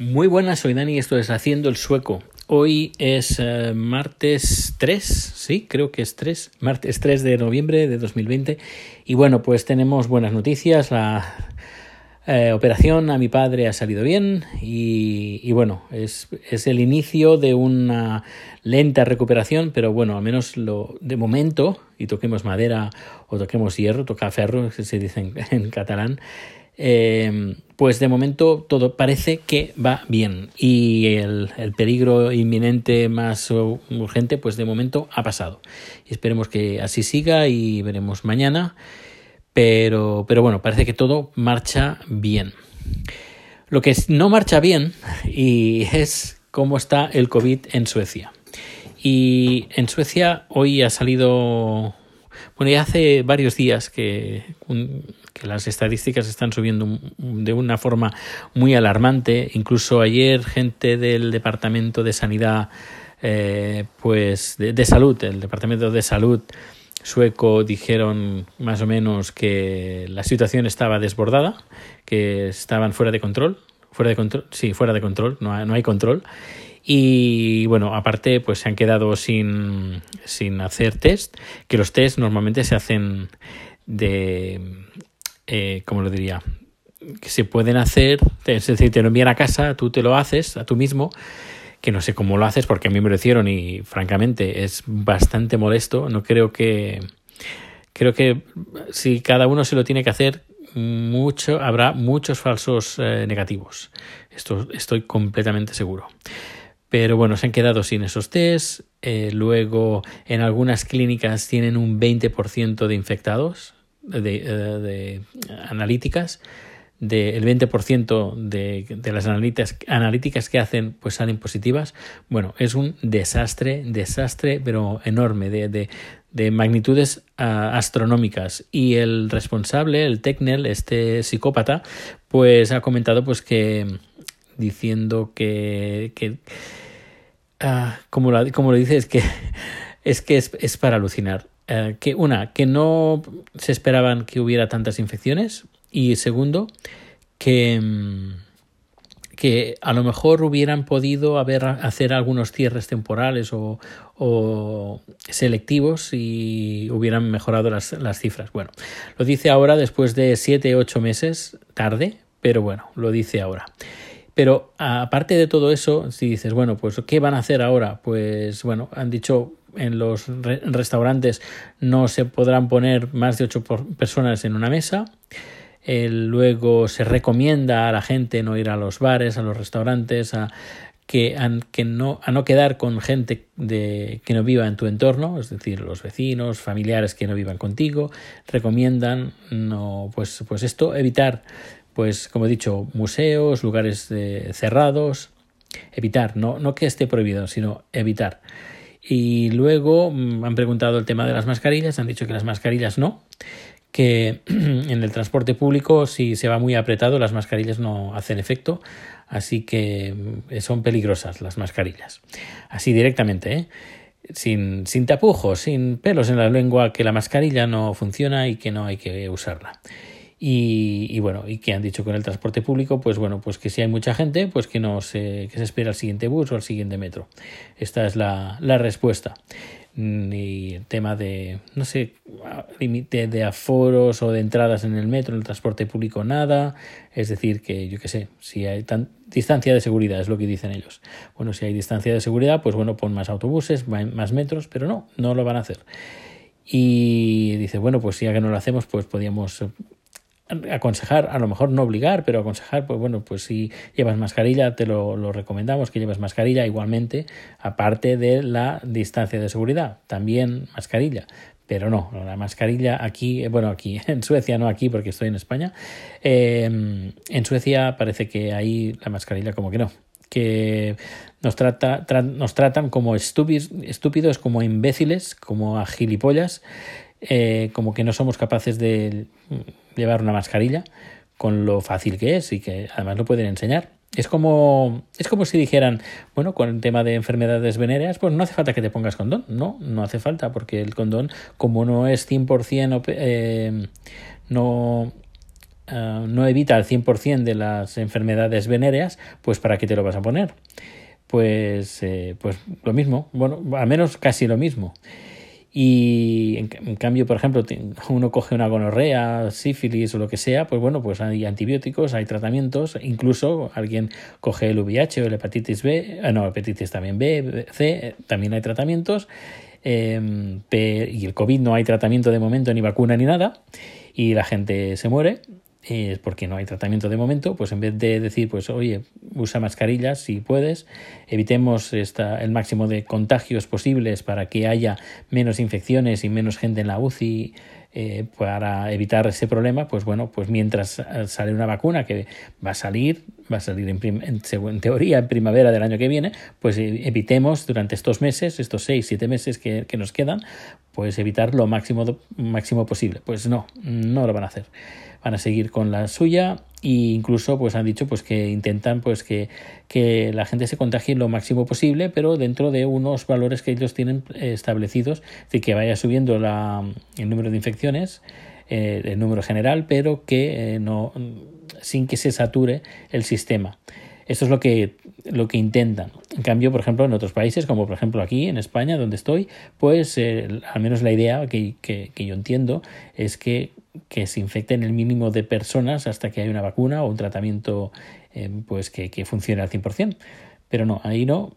Muy buenas, soy Dani, esto es Haciendo el Sueco. Hoy es eh, martes 3, sí, creo que es 3, martes 3 de noviembre de 2020. Y bueno, pues tenemos buenas noticias. La eh, operación a mi padre ha salido bien y, y bueno, es, es, el inicio de una lenta recuperación, pero bueno, al menos lo de momento, y toquemos madera o toquemos hierro, toca ferro, se dice en, catalán, eh, pues de momento todo parece que va bien y el, el, peligro inminente más urgente pues de momento ha pasado. Esperemos que así siga y veremos mañana, pero, pero bueno, parece que todo marcha bien. Lo que no marcha bien y es cómo está el COVID en Suecia. Y en Suecia hoy ha salido bueno, ya hace varios días que, las estadísticas están subiendo de una forma muy alarmante. Incluso ayer gente del Departamento de Sanidad, eh, pues de, de, salud, el Departamento de Salud sueco dijeron más o menos que la situación estaba desbordada, que estaban fuera de control, fuera de control, sí, fuera de control, no, no hay control y bueno, aparte, pues se han quedado sin, sin hacer test, que los test normalmente se hacen de, eh, ¿cómo lo diría? Que se pueden hacer, es decir, te lo envían a casa, tú te lo haces a tú mismo, que no sé cómo lo haces porque a mí me lo hicieron y francamente es bastante molesto. No creo que, creo que si cada uno se lo tiene que hacer, mucho, habrá muchos falsos eh, negativos. Esto estoy completamente seguro. Pero bueno, se han quedado sin esos test. Eh, luego, en algunas clínicas tienen un 20% de infectados, de, eh, de analíticas. De, el 20% de, de las analíticas, que hacen pues salen positivas. Bueno, es un desastre, desastre, pero enorme, de, de, de magnitudes uh, astronómicas. Y el responsable, el Tecnel, este psicópata, pues ha comentado pues que diciendo que, que uh, como, lo dice, es que es, que es, para alucinar. Uh, que una, que no se esperaban que hubiera tantas infecciones y segundo, que, que a lo mejor hubieran podido haber, hacer algunos cierres temporales o, o selectivos y hubieran mejorado las, las cifras. Bueno, lo dice ahora después de siete, ocho meses tarde, pero bueno, lo dice ahora. Pero aparte de todo eso, si dices, bueno, pues ¿qué van a hacer ahora? Pues bueno, han dicho en los re restaurantes no se podrán poner más de ocho personas en una mesa. Luego se recomienda a la gente no ir a los bares, a los restaurantes, a que, a, que no, a no quedar con gente de, que no viva en tu entorno, es decir, los vecinos, familiares que no vivan contigo. Recomiendan no, pues, pues esto, evitar pues como he dicho, museos, lugares cerrados, evitar, no, no que esté prohibido, sino evitar. Y luego mmm, han preguntado el tema de las mascarillas, han dicho que las mascarillas no, que en el transporte público si se va muy apretado las mascarillas no hacen efecto, así que son peligrosas las mascarillas. Así directamente, ¿eh? sin, sin tapujos, sin pelos en la lengua, que la mascarilla no funciona y que no hay que usarla. Y, y, bueno, y que han dicho con el transporte público, pues bueno, pues que si hay mucha gente, pues que no se, que se espera al siguiente bus o al siguiente metro. Esta es la, la respuesta. Y el tema de, no sé, límite de aforos o de entradas en el metro, en el transporte público, nada. Es decir, que yo qué sé, si hay tan, distancia de seguridad, es lo que dicen ellos. Bueno, si hay distancia de seguridad, pues bueno, pon más autobuses, más metros, pero no, no lo van a hacer. Y dice, bueno, pues ya que no lo hacemos, pues podíamos aconsejar, a lo mejor no obligar, pero aconsejar, pues bueno, pues si llevas mascarilla, te lo, recomendamos que lleves mascarilla igualmente, aparte de la distancia de seguridad, también mascarilla. Pero no, la mascarilla aquí, bueno, aquí en Suecia, no aquí porque estoy en España, eh, en Suecia parece que ahí la mascarilla como que no, que nos, trata, tra nos tratan como estúpidos, estúpidos, como imbéciles, como a gilipollas, eh, como que no somos capaces de llevar una mascarilla con lo fácil que es y que además lo pueden enseñar. Es como, es como si dijeran, bueno, con el tema de enfermedades venéreas, pues no hace falta que te pongas condón. No, no hace falta, porque el condón, como no es 100%, eh, no, eh, no evita al 100% de las enfermedades venéreas, pues ¿para qué te lo vas a poner? Pues, eh, pues lo mismo, bueno, al menos casi lo mismo. Y en, cambio, por ejemplo, uno coge una gonorrea, sífilis o lo que sea, pues bueno, pues hay antibióticos, hay tratamientos, incluso alguien coge el VIH o la hepatitis B, eh, no, hepatitis también B, C, también hay tratamientos. Em, y el COVID no hay tratamiento de momento, ni vacuna, ni nada, y la gente se muere es porque no hay tratamiento de momento, pues en vez de decir, pues oye, usa mascarillas si puedes, evitemos esta, el máximo de contagios posibles para que haya menos infecciones y menos gente en la UCI eh, para evitar ese problema, pues bueno, pues mientras sale una vacuna que va a salir, va a salir en, en, teoría en primavera del año que viene, pues e, evitemos durante estos meses, estos seis, siete meses que, que nos quedan, pues evitar lo máximo, máximo posible. Pues no, no lo van a hacer van a seguir con la suya e incluso pues han dicho pues que intentan pues que, que la gente se contagie lo máximo posible pero dentro de unos valores que ellos tienen establecidos de que vaya subiendo la, el número de infecciones eh, el número general pero que eh, no sin que se sature el sistema esto es lo que, lo que intentan. En cambio, por ejemplo, en otros países, como por ejemplo aquí en España, donde estoy, pues eh, al menos la idea que, que, yo entiendo es que que se infecten el mínimo de personas hasta que haya una vacuna o un tratamiento eh, pues que, que, funcione al 100%. Pero no, ahí no,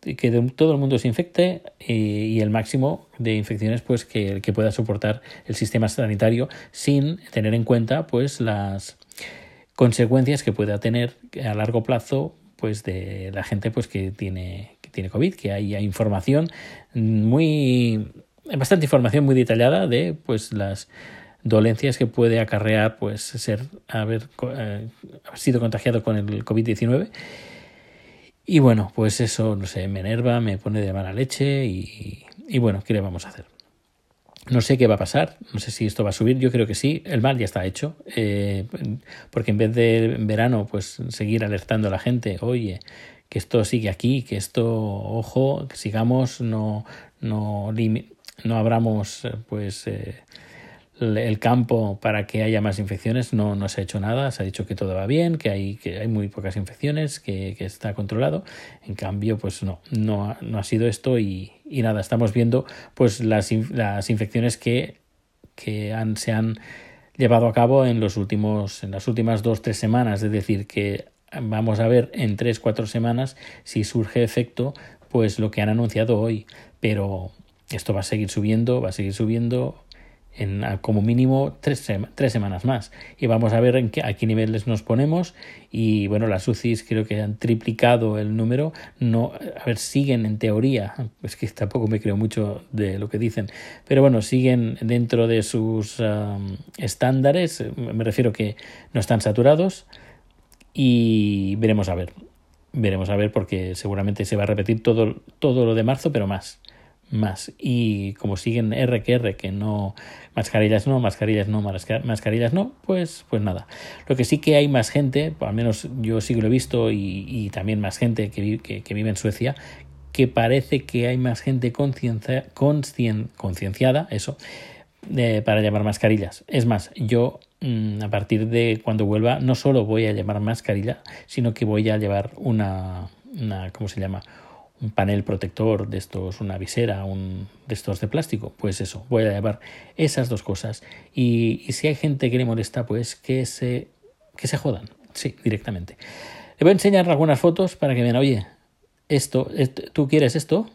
que todo el mundo se infecte y, y el máximo de infecciones pues que, que, pueda soportar el sistema sanitario sin tener en cuenta pues las consecuencias que pueda tener a largo plazo pues de la gente pues que tiene que tiene covid que haya información muy bastante información muy detallada de pues las dolencias que puede acarrear pues ser haber, eh, sido contagiado con el COVID-19. Y bueno, pues eso, no sé, me enerva, me pone de mala leche y, y, bueno, ¿qué le vamos a hacer? No sé qué va a pasar, no sé si esto va a subir, yo creo que sí, el mal ya está hecho, eh, porque en vez de en verano pues seguir alertando a la gente, oye, que esto sigue aquí, que esto, ojo, que sigamos, no, no, no abramos pues... Eh, el campo para que haya más infecciones no, no se ha hecho nada, se ha dicho que todo va bien, que hay, que hay muy pocas infecciones, que, que está controlado. En cambio, pues no, no, ha, no ha sido esto y, y, nada, estamos viendo pues las, las infecciones que, que han, se han llevado a cabo en los últimos, en las últimas dos, tres semanas, es decir, que vamos a ver en tres, cuatro semanas si surge efecto, pues lo que han anunciado hoy, pero esto va a seguir subiendo, va a seguir subiendo en como mínimo tres, semanas más. Y vamos a ver en qué, a qué niveles nos ponemos. Y bueno, las UCIs creo que han triplicado el número. No, a ver, siguen en teoría, es que tampoco me creo mucho de lo que dicen, pero bueno, siguen dentro de sus um, estándares. Me refiero que no están saturados. Y veremos a ver. Veremos a ver porque seguramente se va a repetir todo, todo lo de marzo, pero más más. Y como siguen R que R, que no, mascarillas no, mascarillas no, mascarillas no, pues, pues nada. Lo que sí que hay más gente, al menos yo sí que lo he visto y, y también más gente que, que, que, vive en Suecia, que parece que hay más gente conciencia, concienciada, eso, eh, para llevar mascarillas. Es más, yo mm, a partir de cuando vuelva no solo voy a llevar mascarilla, sino que voy a llevar una, una ¿cómo se llama? Un panel protector de estos, una visera, un de estos de plástico, pues eso, voy a llevar esas dos cosas. Y, y, si hay gente que le molesta, pues que se, que se jodan, sí, directamente. Le voy a enseñar algunas fotos para que vean, oye, esto, ¿tú quieres esto?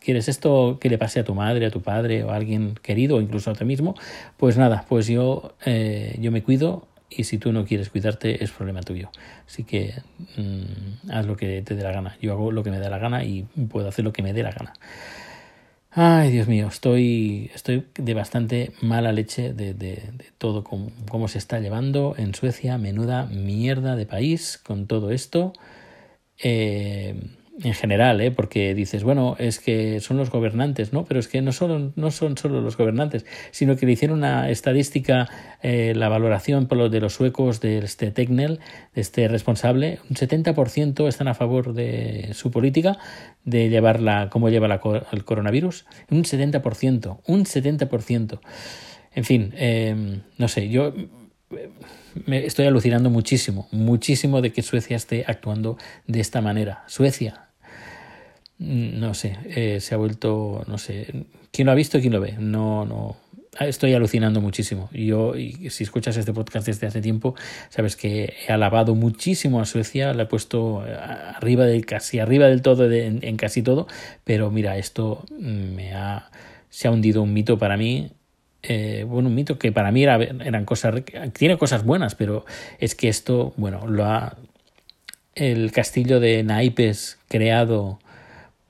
¿Quieres esto que le pase a tu madre, a tu padre o a alguien querido o incluso a ti mismo? Pues nada, pues yo, eh, yo me cuido, y si tú no quieres cuidarte es problema tuyo. Así que mmm, haz lo que te dé la gana. Yo hago lo que me dé la gana y puedo hacer lo que me dé la gana. Ay, Dios mío, estoy, estoy de bastante mala leche de, todo cómo, se está llevando en Suecia. Menuda mierda de país con todo esto. Eh, en general, ¿eh? porque dices, bueno, es que son los gobernantes, ¿no? Pero es que no, solo, no son solo los gobernantes, sino que le hicieron una estadística, eh, la valoración por lo de los suecos de este Tecnel, de este responsable, un 70% están a favor de su política, de llevarla, cómo lleva la, el coronavirus, un 70%, un 70%. En fin, eh, no sé, yo me estoy alucinando muchísimo, muchísimo de que Suecia esté actuando de esta manera. Suecia, mm, no sé, eh, se ha vuelto, no sé, ¿quién lo ha visto y quién lo ve? No, no, estoy alucinando muchísimo. Yo, y si escuchas este podcast desde hace tiempo, sabes que he alabado muchísimo a Suecia, la he puesto eh, arriba del casi arriba del todo en, casi todo, pero mira, esto me ha se ha hundido un mito para mí. Eh, bueno, un mito que para mí era, eran cosas tiene cosas buenas, pero es que esto, bueno, lo ha el castillo de naipes creado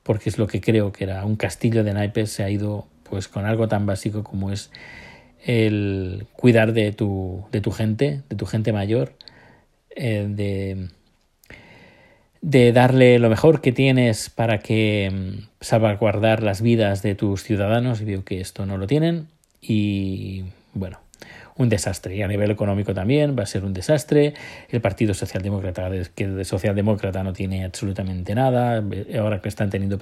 porque es lo que creo que era un castillo de naipes se ha ido pues con algo tan básico como es el cuidar de tu, de tu gente, de tu gente mayor, eh, de, de darle lo mejor que tienes para que mm, salvaguardar las vidas de tus ciudadanos. Y veo que esto no lo tienen y bueno, un desastre. Y a nivel económico también va a ser un desastre. El Partido Socialdemócrata, que de Socialdemócrata no tiene absolutamente nada. Ahora que están teniendo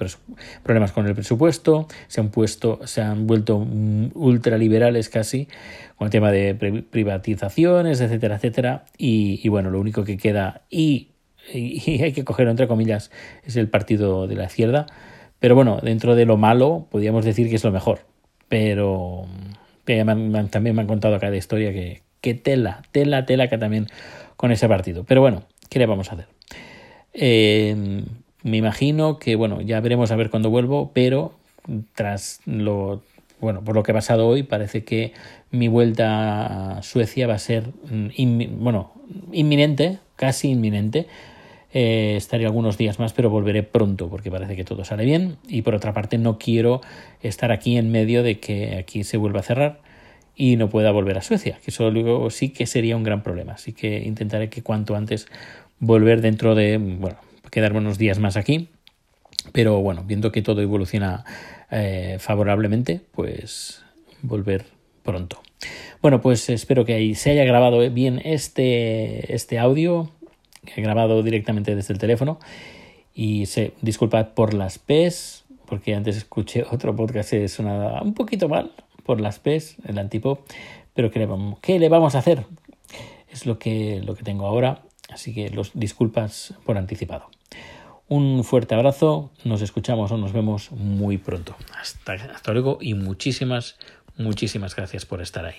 problemas con el presupuesto, se han puesto, se han vuelto ultraliberales casi con el tema de privatizaciones, etcétera, etcétera. Y, bueno, lo único que queda y, y hay que cogerlo entre comillas es el partido de la izquierda. Pero bueno, dentro de lo malo, podríamos decir que es lo mejor. Pero también me han contado acá de historia que, que tela, tela, tela que también con ese partido. Pero bueno, ¿qué le vamos a hacer? Eh, me imagino que, bueno, ya veremos a ver cuándo vuelvo, pero tras lo, bueno, por lo que ha pasado hoy, parece que mi vuelta a Suecia va a ser, mm, bueno, inminente, casi inminente. Eh, estaré algunos días más, pero volveré pronto porque parece que todo sale bien. Y por otra parte, no quiero estar aquí en medio de que aquí se vuelva a cerrar y no pueda volver a Suecia, que eso sí que sería un gran problema. Así que intentaré que cuanto antes volver dentro de, bueno, quedarme unos días más aquí. Pero bueno, viendo que todo evoluciona eh, favorablemente, pues volver pronto. Bueno, pues espero que ahí se haya grabado bien este, este audio he grabado directamente desde el teléfono. Y se, disculpad por las P's, porque antes escuché otro podcast que sonaba un poquito mal por las P's, el antipop, pero ¿qué le, vamos, ¿qué le vamos a hacer? Es lo que, lo que tengo ahora, así que los disculpas por anticipado. Un fuerte abrazo, nos escuchamos o nos vemos muy pronto. Hasta, hasta luego y muchísimas, muchísimas gracias por estar ahí.